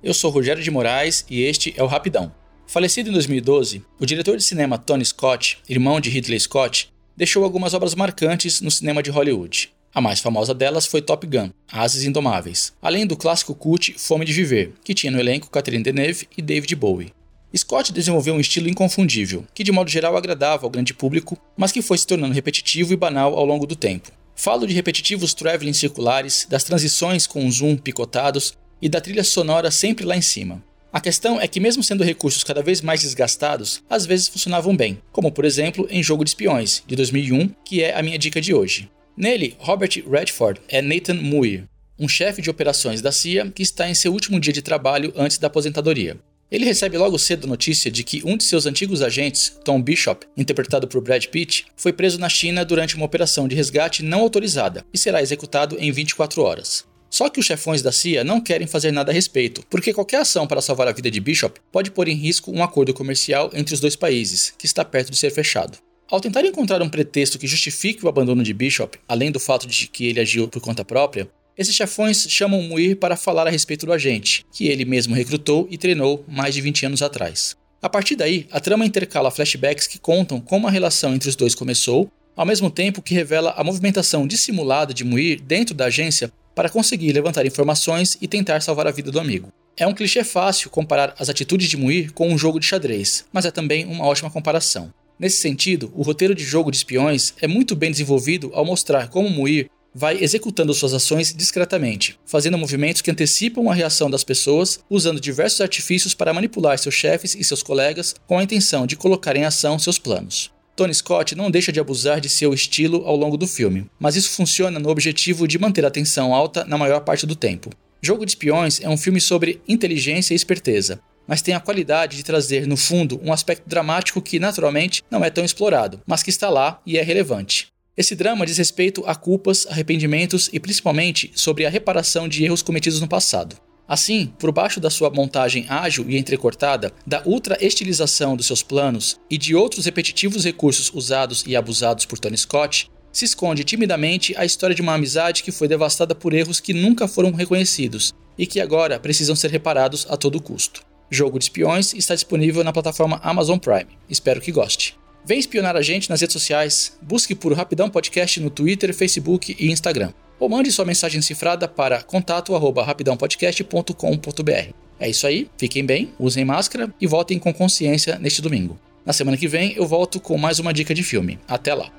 Eu sou Rogério de Moraes e este é o Rapidão. Falecido em 2012, o diretor de cinema Tony Scott, irmão de Ridley Scott, deixou algumas obras marcantes no cinema de Hollywood. A mais famosa delas foi Top Gun, Ases Indomáveis, além do clássico cult Fome de Viver, que tinha no elenco Catherine Deneuve e David Bowie. Scott desenvolveu um estilo inconfundível, que de modo geral agradava ao grande público, mas que foi se tornando repetitivo e banal ao longo do tempo. Falo de repetitivos travelling circulares, das transições com zoom picotados e da trilha sonora sempre lá em cima. A questão é que, mesmo sendo recursos cada vez mais desgastados, às vezes funcionavam bem, como por exemplo em Jogo de Espiões, de 2001, que é a minha dica de hoje. Nele, Robert Redford é Nathan Muir, um chefe de operações da CIA que está em seu último dia de trabalho antes da aposentadoria. Ele recebe logo cedo a notícia de que um de seus antigos agentes, Tom Bishop, interpretado por Brad Pitt, foi preso na China durante uma operação de resgate não autorizada e será executado em 24 horas. Só que os chefões da CIA não querem fazer nada a respeito, porque qualquer ação para salvar a vida de Bishop pode pôr em risco um acordo comercial entre os dois países, que está perto de ser fechado. Ao tentar encontrar um pretexto que justifique o abandono de Bishop, além do fato de que ele agiu por conta própria, esses chefões chamam Muir para falar a respeito do agente, que ele mesmo recrutou e treinou mais de 20 anos atrás. A partir daí, a trama intercala flashbacks que contam como a relação entre os dois começou, ao mesmo tempo que revela a movimentação dissimulada de Muir dentro da agência para conseguir levantar informações e tentar salvar a vida do amigo. É um clichê fácil comparar as atitudes de Muir com um jogo de xadrez, mas é também uma ótima comparação. Nesse sentido, o roteiro de jogo de espiões é muito bem desenvolvido ao mostrar como Muir vai executando suas ações discretamente, fazendo movimentos que antecipam a reação das pessoas, usando diversos artifícios para manipular seus chefes e seus colegas com a intenção de colocar em ação seus planos. Tony Scott não deixa de abusar de seu estilo ao longo do filme, mas isso funciona no objetivo de manter a tensão alta na maior parte do tempo. Jogo de Espiões é um filme sobre inteligência e esperteza, mas tem a qualidade de trazer, no fundo, um aspecto dramático que, naturalmente, não é tão explorado, mas que está lá e é relevante. Esse drama diz respeito a culpas, arrependimentos e principalmente sobre a reparação de erros cometidos no passado. Assim, por baixo da sua montagem ágil e entrecortada, da ultra-estilização dos seus planos e de outros repetitivos recursos usados e abusados por Tony Scott, se esconde timidamente a história de uma amizade que foi devastada por erros que nunca foram reconhecidos e que agora precisam ser reparados a todo custo. Jogo de Espiões está disponível na plataforma Amazon Prime. Espero que goste. Vem espionar a gente nas redes sociais. Busque por Rapidão Podcast no Twitter, Facebook e Instagram. Ou mande sua mensagem cifrada para contato@rapidãopodcast.com.br. É isso aí, fiquem bem, usem máscara e votem com consciência neste domingo. Na semana que vem eu volto com mais uma dica de filme. Até lá!